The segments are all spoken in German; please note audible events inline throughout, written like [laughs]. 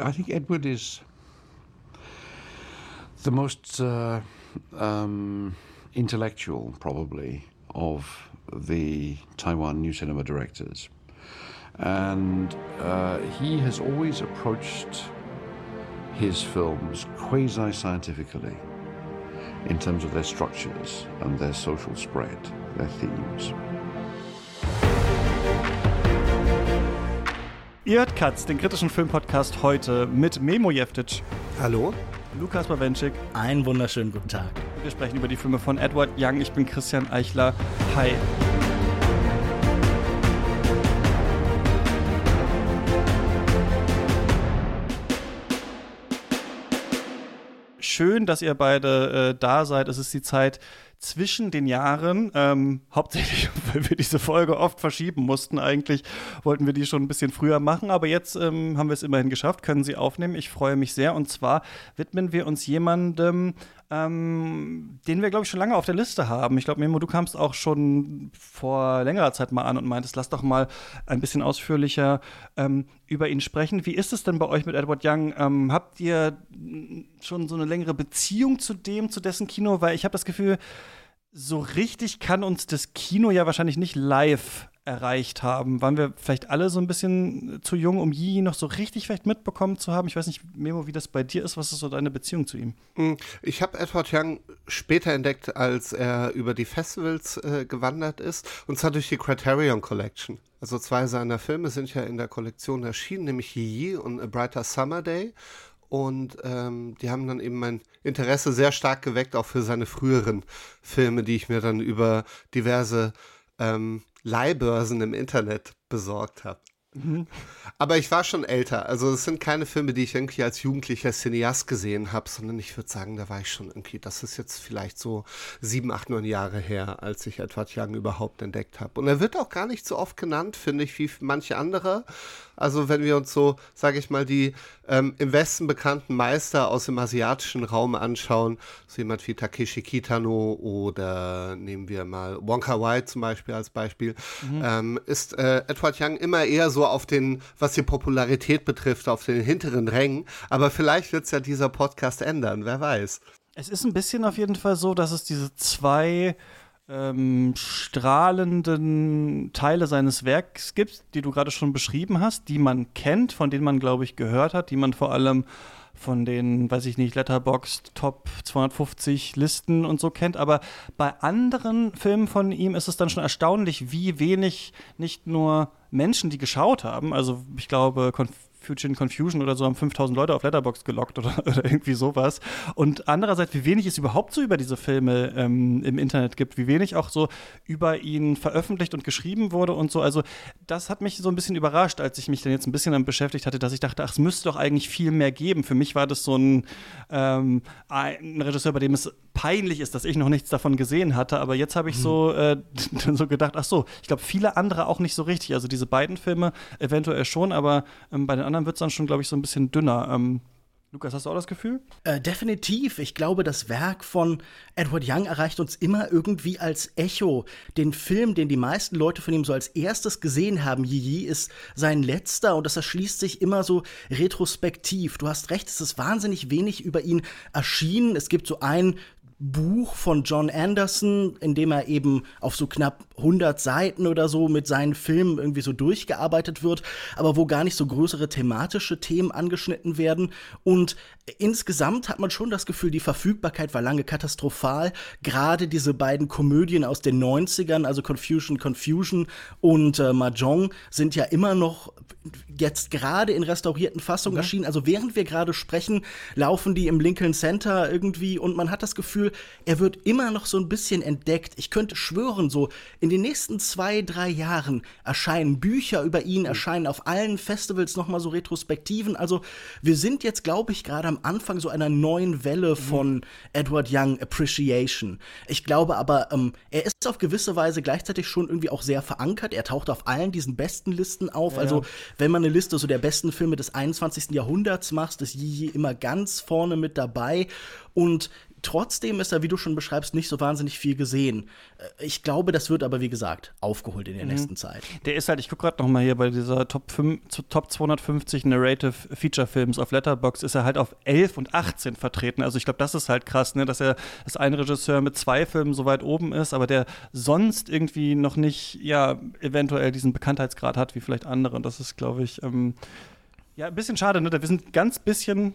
I think Edward is the most uh, um, intellectual, probably, of the Taiwan New Cinema directors. And uh, he has always approached his films quasi scientifically in terms of their structures and their social spread, their themes. Ihr hört Katz, den kritischen Filmpodcast heute mit Memo Jeftic. Hallo. Lukas Bawenschik. Einen wunderschönen guten Tag. Wir sprechen über die Filme von Edward Young. Ich bin Christian Eichler. Hi. Schön, dass ihr beide äh, da seid. Es ist die Zeit zwischen den Jahren, ähm, hauptsächlich, [laughs] weil wir diese Folge oft verschieben mussten. Eigentlich wollten wir die schon ein bisschen früher machen, aber jetzt ähm, haben wir es immerhin geschafft, können sie aufnehmen. Ich freue mich sehr. Und zwar widmen wir uns jemandem, ähm, den wir, glaube ich, schon lange auf der Liste haben. Ich glaube, Memo, du kamst auch schon vor längerer Zeit mal an und meintest, lass doch mal ein bisschen ausführlicher ähm, über ihn sprechen. Wie ist es denn bei euch mit Edward Young? Ähm, habt ihr schon so eine längere Beziehung zu dem, zu dessen Kino? Weil ich habe das Gefühl, so richtig kann uns das Kino ja wahrscheinlich nicht live erreicht haben. Waren wir vielleicht alle so ein bisschen zu jung, um Yi noch so richtig vielleicht mitbekommen zu haben? Ich weiß nicht, Memo, wie das bei dir ist. Was ist so deine Beziehung zu ihm? Hm, ich habe Edward Young später entdeckt, als er über die Festivals äh, gewandert ist, und zwar durch die Criterion Collection. Also zwei seiner Filme sind ja in der Kollektion erschienen, nämlich Yi und A Brighter Summer Day. Und ähm, die haben dann eben mein Interesse sehr stark geweckt, auch für seine früheren Filme, die ich mir dann über diverse ähm, Leihbörsen im Internet besorgt habe. Mhm. Aber ich war schon älter. Also es sind keine Filme, die ich irgendwie als jugendlicher Cineast gesehen habe, sondern ich würde sagen, da war ich schon irgendwie, das ist jetzt vielleicht so sieben, acht, neun Jahre her, als ich Edward Young überhaupt entdeckt habe. Und er wird auch gar nicht so oft genannt, finde ich, wie manche andere. Also wenn wir uns so, sage ich mal, die ähm, im Westen bekannten Meister aus dem asiatischen Raum anschauen, so jemand wie Takeshi Kitano oder nehmen wir mal Wonka Wai zum Beispiel als Beispiel, mhm. ähm, ist äh, Edward Young immer eher so auf den, was die Popularität betrifft, auf den hinteren Rängen. Aber vielleicht wird es ja dieser Podcast ändern, wer weiß. Es ist ein bisschen auf jeden Fall so, dass es diese zwei ähm, strahlenden Teile seines Werks gibt, die du gerade schon beschrieben hast, die man kennt, von denen man, glaube ich, gehört hat, die man vor allem von den, weiß ich nicht, Letterboxd Top 250 Listen und so kennt. Aber bei anderen Filmen von ihm ist es dann schon erstaunlich, wie wenig nicht nur Menschen, die geschaut haben, also ich glaube, Future Confusion oder so haben 5000 Leute auf Letterbox gelockt oder, [laughs] oder, irgendwie sowas. Und andererseits, wie wenig es überhaupt so über diese Filme ähm, im Internet gibt, wie wenig auch so über ihn veröffentlicht und geschrieben wurde und so. Also, das hat mich so ein bisschen überrascht, als ich mich dann jetzt ein bisschen damit beschäftigt hatte, dass ich dachte, ach, es müsste doch eigentlich viel mehr geben. Für mich war das so ein, ähm, ein Regisseur, bei dem es peinlich ist, dass ich noch nichts davon gesehen hatte. Aber jetzt habe ich so, hm. äh, [laughs] so gedacht, ach so, ich glaube, viele andere auch nicht so richtig. Also diese beiden Filme eventuell schon, aber ähm, bei den anderen wird es dann schon, glaube ich, so ein bisschen dünner. Ähm, Lukas, hast du auch das Gefühl? Äh, definitiv. Ich glaube, das Werk von Edward Young erreicht uns immer irgendwie als Echo. Den Film, den die meisten Leute von ihm so als erstes gesehen haben, Yi ist sein letzter und das erschließt sich immer so retrospektiv. Du hast recht, es ist wahnsinnig wenig über ihn erschienen. Es gibt so ein Buch von John Anderson, in dem er eben auf so knapp 100 Seiten oder so mit seinen Filmen irgendwie so durchgearbeitet wird, aber wo gar nicht so größere thematische Themen angeschnitten werden. Und insgesamt hat man schon das Gefühl, die Verfügbarkeit war lange katastrophal. Gerade diese beiden Komödien aus den 90ern, also Confusion, Confusion und äh, Mahjong, sind ja immer noch jetzt gerade in restaurierten Fassungen mhm. erschienen. Also während wir gerade sprechen, laufen die im Lincoln Center irgendwie und man hat das Gefühl, er wird immer noch so ein bisschen entdeckt. Ich könnte schwören, so in den nächsten zwei, drei Jahren erscheinen Bücher über ihn, mhm. erscheinen auf allen Festivals nochmal so Retrospektiven. Also wir sind jetzt, glaube ich, gerade am Anfang so einer neuen Welle mhm. von Edward Young Appreciation. Ich glaube aber, ähm, er ist auf gewisse Weise gleichzeitig schon irgendwie auch sehr verankert. Er taucht auf allen diesen besten Listen auf. Ja. Also wenn man eine Liste so der besten Filme des 21. Jahrhunderts macht, ist Yi immer ganz vorne mit dabei. Und trotzdem ist er, wie du schon beschreibst, nicht so wahnsinnig viel gesehen. Äh, ich glaube, das wird aber, wie gesagt, aufgeholt in der mhm. nächsten Zeit. Der ist halt, ich gucke gerade noch mal hier bei dieser Top, 5, Top 250 Narrative Feature Films auf Letterbox ist er halt auf 11 und 18 vertreten. Also ich glaube, das ist halt krass, ne, dass er als ein Regisseur mit zwei Filmen so weit oben ist, aber der sonst irgendwie noch nicht, ja, eventuell diesen Bekanntheitsgrad hat wie vielleicht andere. Und das ist, glaube ich, ähm, ja, ein bisschen schade, ne? Wir sind ganz bisschen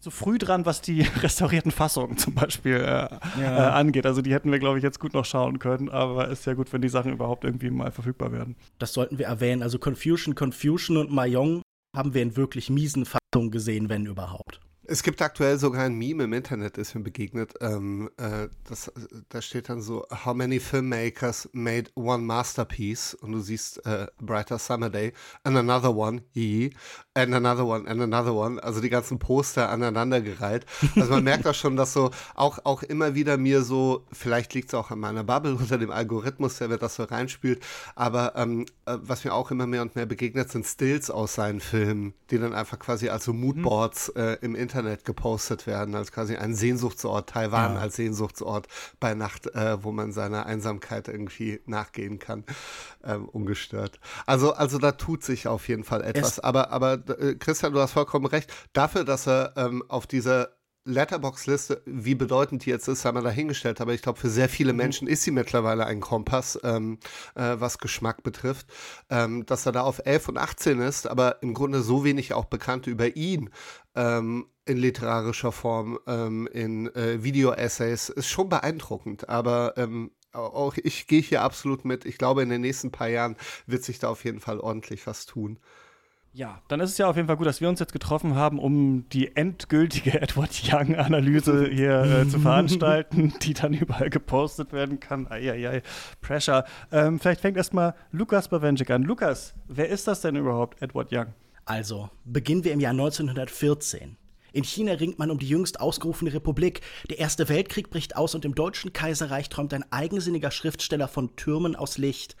zu früh dran, was die [laughs] restaurierten Fassungen zum Beispiel äh, ja. äh, angeht. Also die hätten wir, glaube ich, jetzt gut noch schauen können, aber ist ja gut, wenn die Sachen überhaupt irgendwie mal verfügbar werden. Das sollten wir erwähnen. Also Confusion, Confusion und Mayong haben wir in wirklich miesen Fassungen gesehen, wenn überhaupt. Es gibt aktuell sogar ein Meme im Internet, ist mir begegnet. Ähm, äh, das, da steht dann so: How many filmmakers made one masterpiece? Und du siehst äh, Brighter Summer Day and another one, yee, and another one, and another one. Also die ganzen Poster aneinandergereiht. Also man merkt auch schon, dass so auch, auch immer wieder mir so, vielleicht liegt es auch an meiner Bubble [laughs] unter dem Algorithmus, der mir das so reinspielt, aber ähm, äh, was mir auch immer mehr und mehr begegnet, sind Stills aus seinen Filmen, die dann einfach quasi als so Moodboards mhm. äh, im Internet Internet gepostet werden, als quasi ein Sehnsuchtsort, Taiwan ja. als Sehnsuchtsort bei Nacht, äh, wo man seiner Einsamkeit irgendwie nachgehen kann, ähm, ungestört. Also, also da tut sich auf jeden Fall etwas. Es aber, aber äh, Christian, du hast vollkommen recht. Dafür, dass er ähm, auf dieser Letterbox-Liste, wie bedeutend die jetzt ist, haben wir dahingestellt. Aber ich glaube, für sehr viele mhm. Menschen ist sie mittlerweile ein Kompass, ähm, äh, was Geschmack betrifft. Ähm, dass er da auf 11 und 18 ist, aber im Grunde so wenig auch bekannt über ihn ähm, in literarischer Form, ähm, in äh, Video-Essays, ist schon beeindruckend. Aber ähm, auch ich gehe hier absolut mit. Ich glaube, in den nächsten paar Jahren wird sich da auf jeden Fall ordentlich was tun. Ja, dann ist es ja auf jeden Fall gut, dass wir uns jetzt getroffen haben, um die endgültige [laughs] Edward Young-Analyse [laughs] hier äh, zu veranstalten, die dann überall gepostet werden kann. Eieiei, Pressure. Ähm, vielleicht fängt erstmal Lukas Bawenschik an. Lukas, wer ist das denn überhaupt, Edward Young? Also, beginnen wir im Jahr 1914. In China ringt man um die jüngst ausgerufene Republik. Der Erste Weltkrieg bricht aus und im Deutschen Kaiserreich träumt ein eigensinniger Schriftsteller von Türmen aus Licht.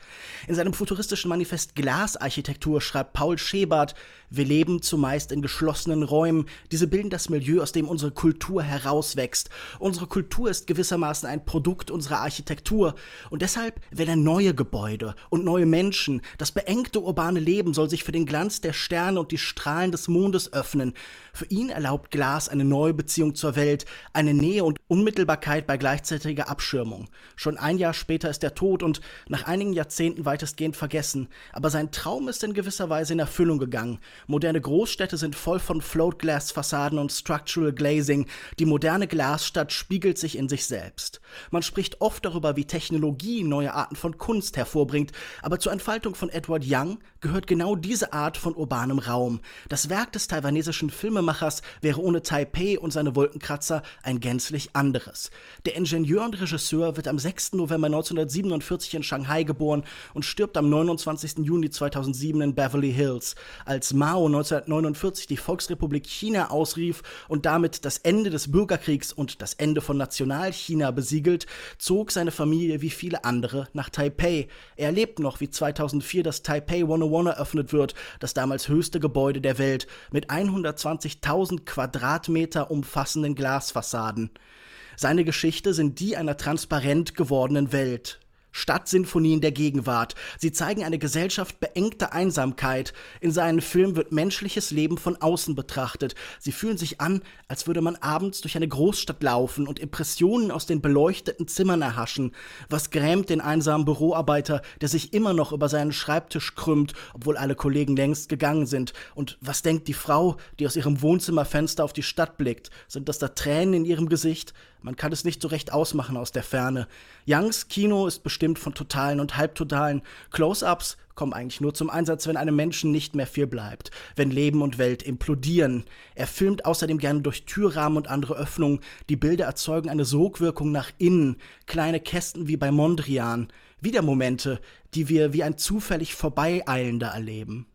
In seinem futuristischen Manifest Glasarchitektur schreibt Paul Schebart, wir leben zumeist in geschlossenen Räumen. Diese bilden das Milieu, aus dem unsere Kultur herauswächst. Unsere Kultur ist gewissermaßen ein Produkt unserer Architektur. Und deshalb werden neue Gebäude und neue Menschen. Das beengte urbane Leben soll sich für den Glanz der Sterne und die Strahlen des Mondes öffnen. Für ihn erlaubt Glas eine neue Beziehung zur Welt, eine Nähe und Unmittelbarkeit bei gleichzeitiger Abschirmung. Schon ein Jahr später ist er tot und nach einigen Jahrzehnten weitestgehend vergessen. Aber sein Traum ist in gewisser Weise in Erfüllung gegangen. Moderne Großstädte sind voll von Float-Glass-Fassaden und Structural Glazing. Die moderne Glasstadt spiegelt sich in sich selbst. Man spricht oft darüber, wie Technologie neue Arten von Kunst hervorbringt, aber zur Entfaltung von Edward Young gehört genau diese Art von urbanem Raum. Das Werk des taiwanesischen Filmemachers wäre ohne Taipei und seine Wolkenkratzer ein gänzlich anderes. Der Ingenieur und Regisseur wird am 6. November 1947 in Shanghai geboren und stirbt am 29. Juni 2007 in Beverly Hills. Als Mao 1949 die Volksrepublik China ausrief und damit das Ende des Bürgerkriegs und das Ende von Nationalchina besiegelt, zog seine Familie wie viele andere nach Taipei. Er erlebt noch, wie 2004 das Taipei 101 eröffnet wird, das damals höchste Gebäude der Welt, mit 120.000 Quadratmeter umfassenden Glasfassaden. Seine Geschichte sind die einer transparent gewordenen Welt. Stadtsinfonien der Gegenwart. Sie zeigen eine Gesellschaft beengter Einsamkeit. In seinen Filmen wird menschliches Leben von außen betrachtet. Sie fühlen sich an, als würde man abends durch eine Großstadt laufen und Impressionen aus den beleuchteten Zimmern erhaschen. Was grämt den einsamen Büroarbeiter, der sich immer noch über seinen Schreibtisch krümmt, obwohl alle Kollegen längst gegangen sind? Und was denkt die Frau, die aus ihrem Wohnzimmerfenster auf die Stadt blickt? Sind das da Tränen in ihrem Gesicht? Man kann es nicht so recht ausmachen aus der Ferne. Youngs Kino ist bestimmt von totalen und halbtotalen. Close-ups kommen eigentlich nur zum Einsatz, wenn einem Menschen nicht mehr viel bleibt, wenn Leben und Welt implodieren. Er filmt außerdem gerne durch Türrahmen und andere Öffnungen. Die Bilder erzeugen eine Sogwirkung nach innen, kleine Kästen wie bei Mondrian. Wieder Momente, die wir wie ein zufällig Vorbeieilender erleben.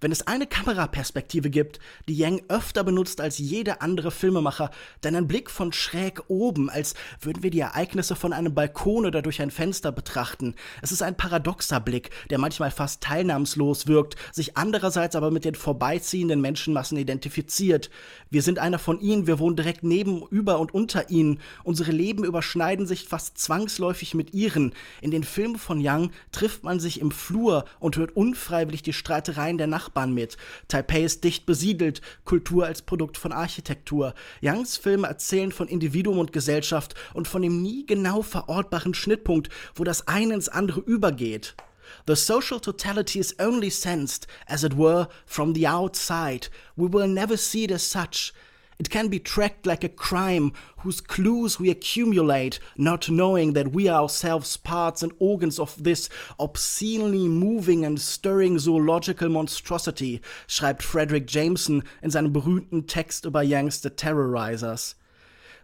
Wenn es eine Kameraperspektive gibt, die Yang öfter benutzt als jeder andere Filmemacher, dann ein Blick von schräg oben, als würden wir die Ereignisse von einem Balkon oder durch ein Fenster betrachten. Es ist ein paradoxer Blick, der manchmal fast teilnahmslos wirkt, sich andererseits aber mit den vorbeiziehenden Menschenmassen identifiziert. Wir sind einer von ihnen, wir wohnen direkt neben, über und unter ihnen. Unsere Leben überschneiden sich fast zwangsläufig mit ihren. In den Filmen von Yang trifft man sich im Flur und hört unfreiwillig die Streitereien der Nachbarn mit. Taipei ist dicht besiedelt, Kultur als Produkt von Architektur. Youngs Filme erzählen von Individuum und Gesellschaft und von dem nie genau verortbaren Schnittpunkt, wo das eine ins andere übergeht. The social totality is only sensed, as it were, from the outside. We will never see it as such. It can be tracked like a crime whose clues we accumulate, not knowing that we are ourselves parts and organs of this obscenely moving and stirring zoological monstrosity, schreibt Frederick Jameson in seinem berühmten Text über Young's The Terrorizers.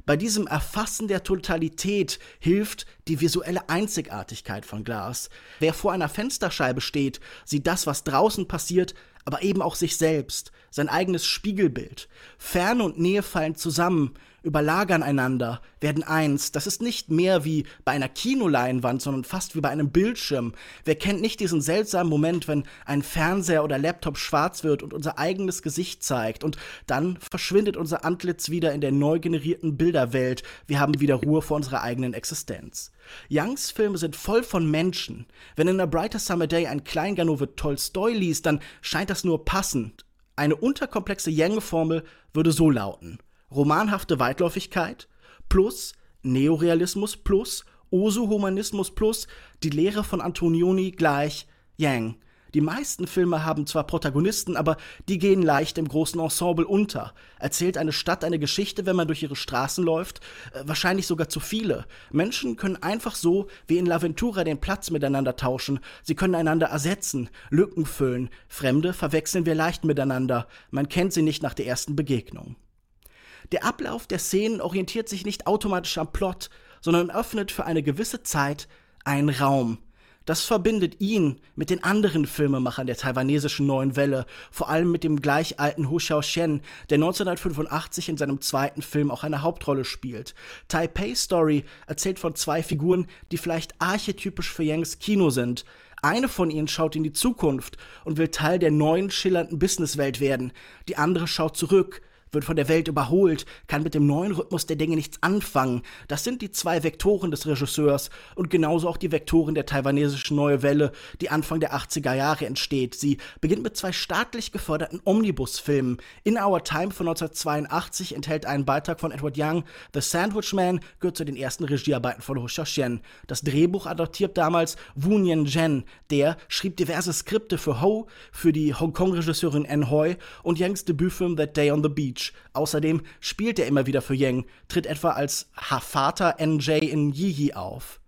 Bei diesem Erfassen der Totalität hilft die visuelle Einzigartigkeit von Glas. Wer vor einer Fensterscheibe steht, sieht das, was draußen passiert, aber eben auch sich selbst, sein eigenes Spiegelbild. Ferne und Nähe fallen zusammen, überlagern einander, werden eins. Das ist nicht mehr wie bei einer Kinoleinwand, sondern fast wie bei einem Bildschirm. Wer kennt nicht diesen seltsamen Moment, wenn ein Fernseher oder Laptop schwarz wird und unser eigenes Gesicht zeigt und dann verschwindet unser Antlitz wieder in der neu generierten Bilderwelt. Wir haben wieder Ruhe vor unserer eigenen Existenz. Youngs Filme sind voll von Menschen. Wenn in A Brighter Summer Day ein Kleinganove Tolstoi liest, dann scheint das nur passend. Eine unterkomplexe Yang-Formel würde so lauten romanhafte Weitläufigkeit plus Neorealismus plus Osu-Humanismus plus die Lehre von Antonioni gleich Yang. Die meisten Filme haben zwar Protagonisten, aber die gehen leicht im großen Ensemble unter. Erzählt eine Stadt eine Geschichte, wenn man durch ihre Straßen läuft? Äh, wahrscheinlich sogar zu viele. Menschen können einfach so wie in L'Aventura den Platz miteinander tauschen. Sie können einander ersetzen, Lücken füllen. Fremde verwechseln wir leicht miteinander. Man kennt sie nicht nach der ersten Begegnung. Der Ablauf der Szenen orientiert sich nicht automatisch am Plot, sondern öffnet für eine gewisse Zeit einen Raum. Das verbindet ihn mit den anderen Filmemachern der taiwanesischen Neuen Welle, vor allem mit dem gleich alten Hu Xiaoxian, der 1985 in seinem zweiten Film auch eine Hauptrolle spielt. Taipei Story erzählt von zwei Figuren, die vielleicht archetypisch für Yangs Kino sind. Eine von ihnen schaut in die Zukunft und will Teil der neuen schillernden Businesswelt werden. Die andere schaut zurück, wird von der Welt überholt, kann mit dem neuen Rhythmus der Dinge nichts anfangen. Das sind die zwei Vektoren des Regisseurs und genauso auch die Vektoren der taiwanesischen Neue Welle, die Anfang der 80er Jahre entsteht. Sie beginnt mit zwei staatlich geförderten Omnibusfilmen. In Our Time von 1982 enthält einen Beitrag von Edward Young. The Sandwich Man gehört zu den ersten Regiearbeiten von Ho Xiaoxian. Das Drehbuch adaptiert damals Wu Nien Zhen. Der schrieb diverse Skripte für Ho, für die Hongkong-Regisseurin Anne Hoi und Youngs Debütfilm That Day on the Beach. Außerdem spielt er immer wieder für Yang, tritt etwa als Vater NJ in Yiyi auf.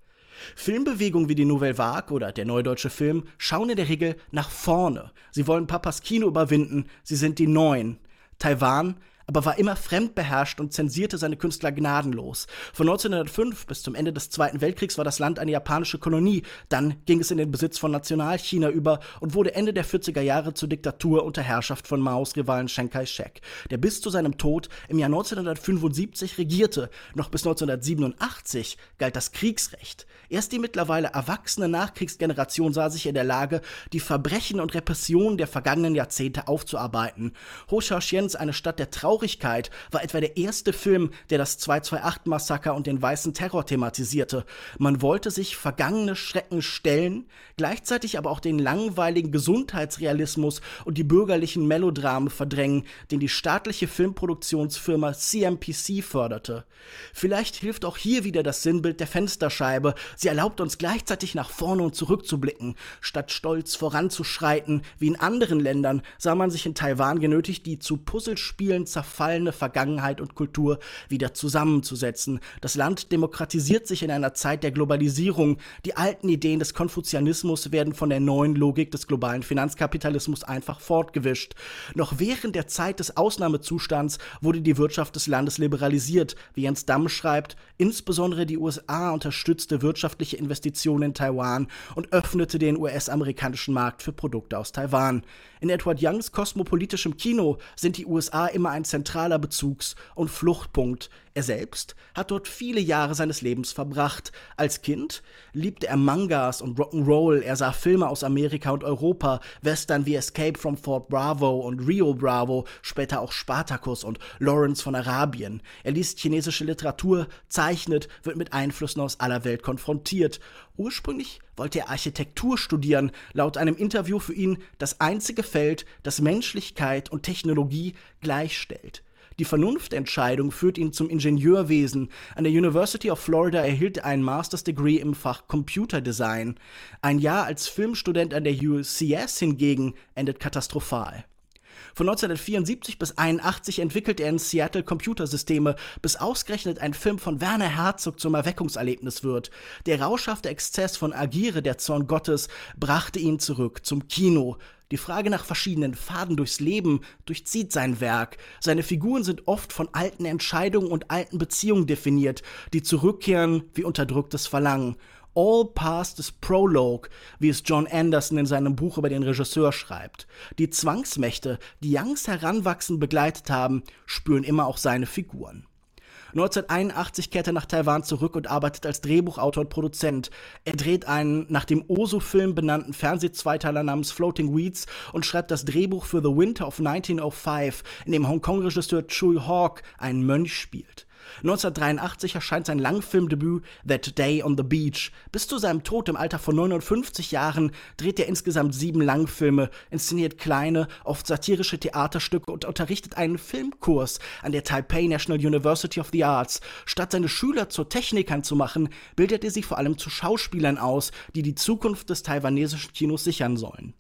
Filmbewegungen wie die Nouvelle Vague oder der Neudeutsche Film schauen in der Regel nach vorne. Sie wollen Papas Kino überwinden, sie sind die Neuen. Taiwan aber war immer fremdbeherrscht und zensierte seine Künstler gnadenlos. Von 1905 bis zum Ende des Zweiten Weltkriegs war das Land eine japanische Kolonie. Dann ging es in den Besitz von Nationalchina über und wurde Ende der 40er Jahre zur Diktatur unter Herrschaft von Maos Rivalen Chiang Kai-shek, der bis zu seinem Tod im Jahr 1975 regierte. Noch bis 1987 galt das Kriegsrecht. Erst die mittlerweile erwachsene Nachkriegsgeneration sah sich in der Lage, die Verbrechen und Repressionen der vergangenen Jahrzehnte aufzuarbeiten. Ho Xiaoxians Eine Stadt der Trauer Traurigkeit war etwa der erste Film, der das 228-Massaker und den weißen Terror thematisierte. Man wollte sich vergangene Schrecken stellen, gleichzeitig aber auch den langweiligen Gesundheitsrealismus und die bürgerlichen Melodramen verdrängen, den die staatliche Filmproduktionsfirma CMPC förderte. Vielleicht hilft auch hier wieder das Sinnbild der Fensterscheibe. Sie erlaubt uns gleichzeitig nach vorne und zurück zu blicken. Statt stolz voranzuschreiten, wie in anderen Ländern, sah man sich in Taiwan genötigt, die zu Puzzlespielen zerfallenen zerfallene Vergangenheit und Kultur wieder zusammenzusetzen. Das Land demokratisiert sich in einer Zeit der Globalisierung. Die alten Ideen des Konfuzianismus werden von der neuen Logik des globalen Finanzkapitalismus einfach fortgewischt. Noch während der Zeit des Ausnahmezustands wurde die Wirtschaft des Landes liberalisiert, wie Jens Damm schreibt, insbesondere die USA unterstützte wirtschaftliche Investitionen in Taiwan und öffnete den US-amerikanischen Markt für Produkte aus Taiwan. In Edward Youngs kosmopolitischem Kino sind die USA immer ein zentraler Bezugs- und Fluchtpunkt. Er selbst hat dort viele Jahre seines Lebens verbracht. Als Kind liebte er Mangas und Rock'n'Roll. Er sah Filme aus Amerika und Europa, Western wie Escape from Fort Bravo und Rio Bravo, später auch Spartacus und Lawrence von Arabien. Er liest chinesische Literatur, zeichnet, wird mit Einflüssen aus aller Welt konfrontiert. Ursprünglich wollte er Architektur studieren, laut einem Interview für ihn das einzige Feld, das Menschlichkeit und Technologie gleichstellt. Die Vernunftentscheidung führt ihn zum Ingenieurwesen. An der University of Florida erhielt er einen Master's Degree im Fach Computer Design. Ein Jahr als Filmstudent an der UCS hingegen endet katastrophal. Von 1974 bis 81 entwickelte er in Seattle Computersysteme, bis ausgerechnet ein Film von Werner Herzog zum Erweckungserlebnis wird. Der rauschhafte Exzess von Agiere, der Zorn Gottes, brachte ihn zurück zum Kino. Die Frage nach verschiedenen Faden durchs Leben durchzieht sein Werk. Seine Figuren sind oft von alten Entscheidungen und alten Beziehungen definiert, die zurückkehren wie unterdrücktes Verlangen. All Past is Prologue, wie es John Anderson in seinem Buch über den Regisseur schreibt. Die Zwangsmächte, die Youngs Heranwachsen begleitet haben, spüren immer auch seine Figuren. 1981 kehrt er nach Taiwan zurück und arbeitet als Drehbuchautor und Produzent. Er dreht einen nach dem Osu-Film benannten Fernsehzweiteiler namens Floating Weeds und schreibt das Drehbuch für The Winter of 1905, in dem Hongkong-Regisseur Chui Hawk einen Mönch spielt. 1983 erscheint sein Langfilmdebüt That Day on the Beach. Bis zu seinem Tod im Alter von 59 Jahren dreht er insgesamt sieben Langfilme, inszeniert kleine, oft satirische Theaterstücke und unterrichtet einen Filmkurs an der Taipei National University of the Arts. Statt seine Schüler zu Technikern zu machen, bildet er sie vor allem zu Schauspielern aus, die die Zukunft des taiwanesischen Kinos sichern sollen.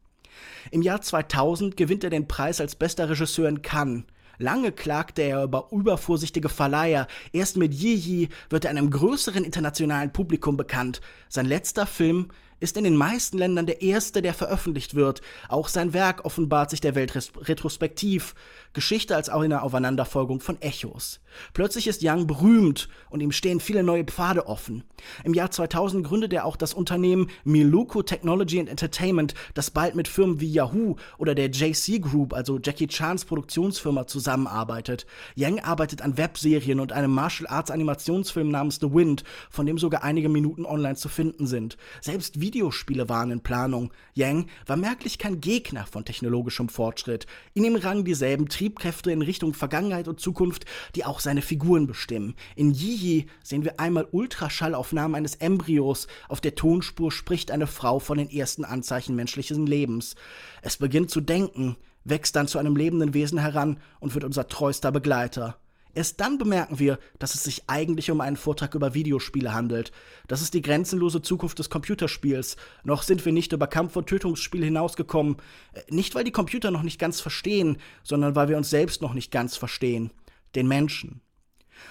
Im Jahr 2000 gewinnt er den Preis als bester Regisseur in Cannes. Lange klagte er über übervorsichtige Verleiher. Erst mit Yi Yi wird er einem größeren internationalen Publikum bekannt. Sein letzter Film ist in den meisten Ländern der erste, der veröffentlicht wird. Auch sein Werk offenbart sich der Welt retrospektiv. Geschichte als auch eine Aufeinanderfolgung von Echos. Plötzlich ist Young berühmt und ihm stehen viele neue Pfade offen. Im Jahr 2000 gründet er auch das Unternehmen Miluku Technology and Entertainment, das bald mit Firmen wie Yahoo oder der JC Group, also Jackie Chans Produktionsfirma, zusammenarbeitet. Young arbeitet an Webserien und einem Martial Arts Animationsfilm namens The Wind, von dem sogar einige Minuten online zu finden sind. Selbst Videospiele waren in Planung. Yang war merklich kein Gegner von technologischem Fortschritt. In ihm rangen dieselben Triebkräfte in Richtung Vergangenheit und Zukunft, die auch seine Figuren bestimmen. In Yi sehen wir einmal Ultraschallaufnahmen eines Embryos. Auf der Tonspur spricht eine Frau von den ersten Anzeichen menschlichen Lebens. Es beginnt zu denken, wächst dann zu einem lebenden Wesen heran und wird unser treuster Begleiter. Erst dann bemerken wir, dass es sich eigentlich um einen Vortrag über Videospiele handelt. Das ist die grenzenlose Zukunft des Computerspiels. Noch sind wir nicht über Kampf- und Tötungsspiele hinausgekommen. Äh, nicht, weil die Computer noch nicht ganz verstehen, sondern weil wir uns selbst noch nicht ganz verstehen. Den Menschen.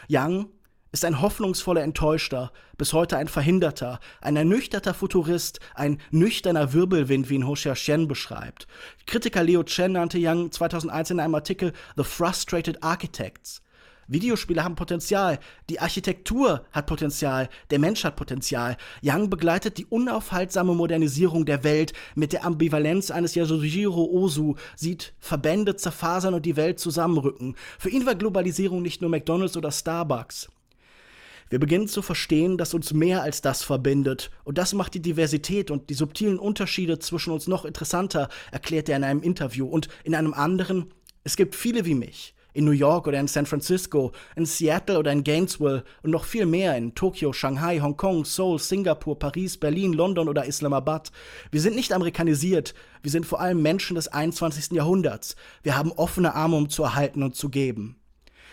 Young ist ein hoffnungsvoller Enttäuschter, bis heute ein Verhinderter, ein ernüchterter Futurist, ein nüchterner Wirbelwind, wie ihn Ho Xiaxian beschreibt. Kritiker Leo Chen nannte Young 2001 in einem Artikel The Frustrated Architects. Videospiele haben Potenzial, die Architektur hat Potenzial, der Mensch hat Potenzial. Young begleitet die unaufhaltsame Modernisierung der Welt mit der Ambivalenz eines Yasujiro Ozu, sieht Verbände zerfasern und die Welt zusammenrücken. Für ihn war Globalisierung nicht nur McDonald's oder Starbucks. Wir beginnen zu verstehen, dass uns mehr als das verbindet. Und das macht die Diversität und die subtilen Unterschiede zwischen uns noch interessanter, erklärt er in einem Interview. Und in einem anderen, es gibt viele wie mich in New York oder in San Francisco, in Seattle oder in Gainesville und noch viel mehr in Tokio, Shanghai, Hongkong, Seoul, Singapur, Paris, Berlin, London oder Islamabad. Wir sind nicht amerikanisiert, wir sind vor allem Menschen des 21. Jahrhunderts. Wir haben offene Arme, um zu erhalten und zu geben.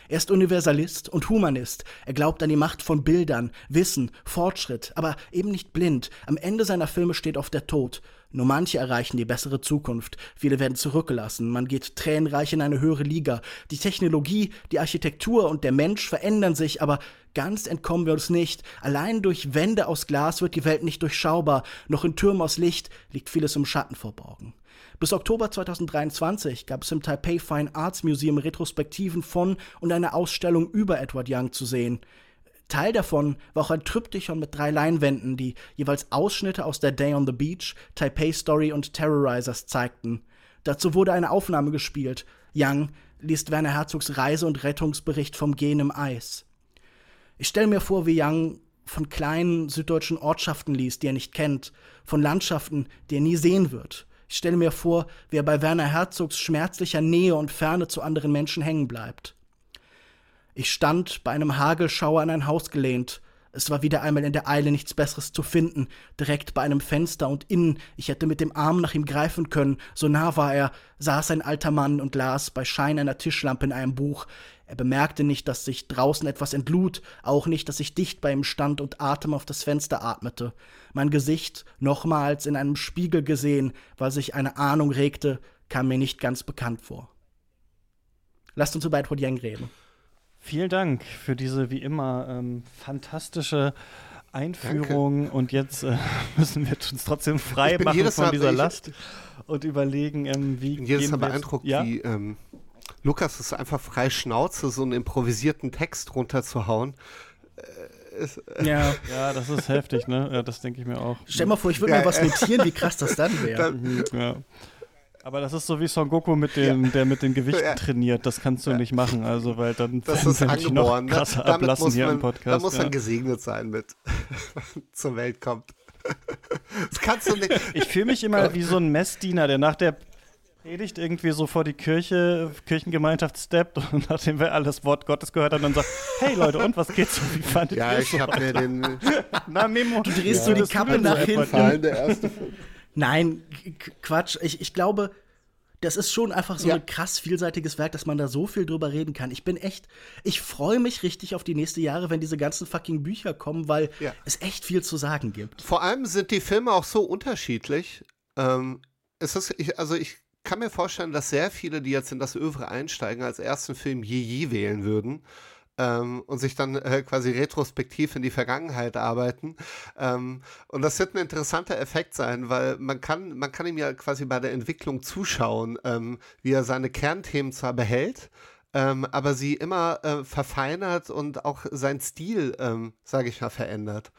Er ist Universalist und Humanist. Er glaubt an die Macht von Bildern, Wissen, Fortschritt, aber eben nicht blind. Am Ende seiner Filme steht oft der Tod. Nur manche erreichen die bessere Zukunft. Viele werden zurückgelassen. Man geht tränenreich in eine höhere Liga. Die Technologie, die Architektur und der Mensch verändern sich, aber ganz entkommen wir uns nicht. Allein durch Wände aus Glas wird die Welt nicht durchschaubar. Noch in Türmen aus Licht liegt vieles im Schatten verborgen. Bis Oktober 2023 gab es im Taipei Fine Arts Museum Retrospektiven von und eine Ausstellung über Edward Young zu sehen. Teil davon war auch ein Tryptychon mit drei Leinwänden, die jeweils Ausschnitte aus der Day on the Beach, Taipei Story und Terrorizers zeigten. Dazu wurde eine Aufnahme gespielt. Young liest Werner Herzogs Reise- und Rettungsbericht vom Gehen im Eis. Ich stelle mir vor, wie Young von kleinen süddeutschen Ortschaften liest, die er nicht kennt, von Landschaften, die er nie sehen wird. Ich stelle mir vor, wie er bei Werner Herzogs schmerzlicher Nähe und Ferne zu anderen Menschen hängen bleibt. Ich stand bei einem Hagelschauer an ein Haus gelehnt. Es war wieder einmal in der Eile nichts Besseres zu finden, direkt bei einem Fenster und innen, ich hätte mit dem Arm nach ihm greifen können, so nah war er, saß ein alter Mann und las bei Schein einer Tischlampe in einem Buch. Er bemerkte nicht, dass sich draußen etwas entlud, auch nicht, dass ich dicht bei ihm stand und Atem auf das Fenster atmete. Mein Gesicht, nochmals in einem Spiegel gesehen, weil sich eine Ahnung regte, kam mir nicht ganz bekannt vor. Lasst uns über Edward Yang reden. Vielen Dank für diese wie immer ähm, fantastische Einführung Danke. und jetzt äh, [laughs] müssen wir uns trotzdem frei machen von dieser Last und überlegen, ähm, wie. Ich bin jedes Mal beeindruckt, ja? wie ähm, Lukas es einfach frei Schnauze, so einen improvisierten Text runterzuhauen. Äh, ja. [laughs] ja, das ist heftig, ne? Ja, das denke ich mir auch. Stell mal vor, ich würde ja, mal was notieren, wie krass das dann [laughs] wäre. Mhm, ja. Aber das ist so wie Son Goku, mit den, ja. der mit den Gewichten [laughs] ja. trainiert. Das kannst du ja. nicht machen, also weil dann das [laughs] ist angeboren, noch ne? krasser ne? ablassen man, hier im Podcast. Da muss man gesegnet sein mit, [laughs] zur Welt kommt. Das kannst du nicht. Ich fühle mich immer wie so ein Messdiener, der nach der Predigt irgendwie so vor die Kirche, Kirchengemeinschaft steppt und nachdem wir alles Wort Gottes gehört haben, dann sagt, hey Leute, und was geht's so? Wie fandet ja, ihr Ja, ich hab mir den... Na, Memo. Du drehst ja, so die Kappe nach hinten. Der erste Nein, Quatsch. Ich, ich glaube, das ist schon einfach so ja. ein krass vielseitiges Werk, dass man da so viel drüber reden kann. Ich bin echt, ich freue mich richtig auf die nächsten Jahre, wenn diese ganzen fucking Bücher kommen, weil ja. es echt viel zu sagen gibt. Vor allem sind die Filme auch so unterschiedlich. Ähm, es ist, ich, also ich kann mir vorstellen, dass sehr viele, die jetzt in das Övre einsteigen, als ersten Film Yi wählen würden ähm, und sich dann äh, quasi retrospektiv in die Vergangenheit arbeiten. Ähm, und das wird ein interessanter Effekt sein, weil man kann, man kann ihm ja quasi bei der Entwicklung zuschauen, ähm, wie er seine Kernthemen zwar behält, ähm, aber sie immer äh, verfeinert und auch sein Stil, ähm, sage ich mal, verändert.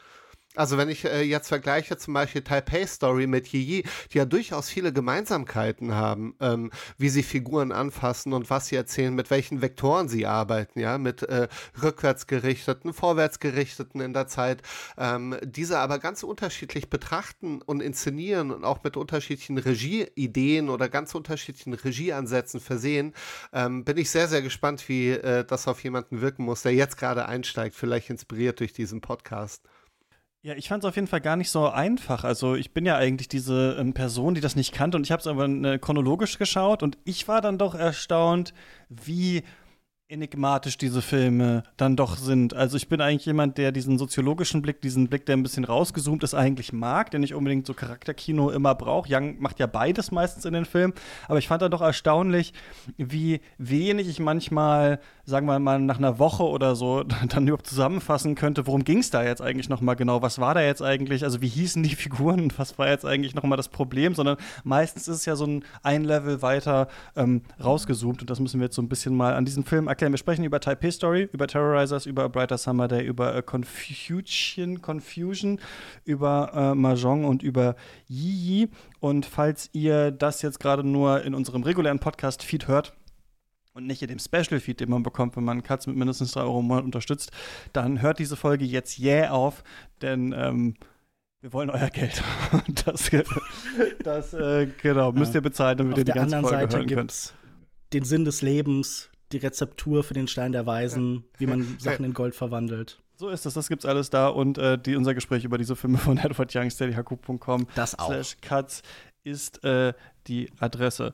Also wenn ich äh, jetzt vergleiche zum Beispiel Taipei Story mit Yi, die ja durchaus viele Gemeinsamkeiten haben, ähm, wie sie Figuren anfassen und was sie erzählen, mit welchen Vektoren sie arbeiten, ja, mit äh, rückwärtsgerichteten, vorwärtsgerichteten in der Zeit, ähm, diese aber ganz unterschiedlich betrachten und inszenieren und auch mit unterschiedlichen Regieideen oder ganz unterschiedlichen Regieansätzen versehen, ähm, bin ich sehr, sehr gespannt, wie äh, das auf jemanden wirken muss, der jetzt gerade einsteigt, vielleicht inspiriert durch diesen Podcast. Ja, ich fand es auf jeden Fall gar nicht so einfach. Also ich bin ja eigentlich diese ähm, Person, die das nicht kannte und ich habe es aber äh, chronologisch geschaut und ich war dann doch erstaunt, wie enigmatisch diese Filme dann doch sind. Also ich bin eigentlich jemand, der diesen soziologischen Blick, diesen Blick, der ein bisschen rausgezoomt ist, eigentlich mag, der nicht unbedingt so Charakterkino immer braucht. Young macht ja beides meistens in den Filmen, aber ich fand dann doch erstaunlich, wie wenig ich manchmal, sagen wir mal, nach einer Woche oder so [laughs] dann überhaupt zusammenfassen könnte, worum ging es da jetzt eigentlich nochmal genau, was war da jetzt eigentlich, also wie hießen die [laughs] Figuren? Was war jetzt eigentlich nochmal das Problem, sondern meistens ist es ja so ein ein Level weiter ähm, rausgezoomt. Und das müssen wir jetzt so ein bisschen mal an diesem Film erklären. Wir sprechen über Taipei Story, über Terrorizers, über A Brighter Summer Day, über äh, Confusion, Confusion, über äh, Mahjong und über Yi. Und falls ihr das jetzt gerade nur in unserem regulären Podcast-Feed hört, und nicht in dem Special-Feed, den man bekommt, wenn man Katz mit mindestens 3 Euro im Monat unterstützt, dann hört diese Folge jetzt jäh yeah auf, denn ähm, wir wollen euer Geld. [laughs] das, das äh, genau, müsst ihr bezahlen, damit ihr die ganze Folge Seite hören könnt. Den Sinn des Lebens, die Rezeptur für den Stein der Weisen, wie man [laughs] Sachen in Gold verwandelt. So ist es, das gibt's alles da und äh, die, unser Gespräch über diese Filme von [laughs] Edward Young, steadyhaku.com das auch. slash cuts ist äh, die Adresse.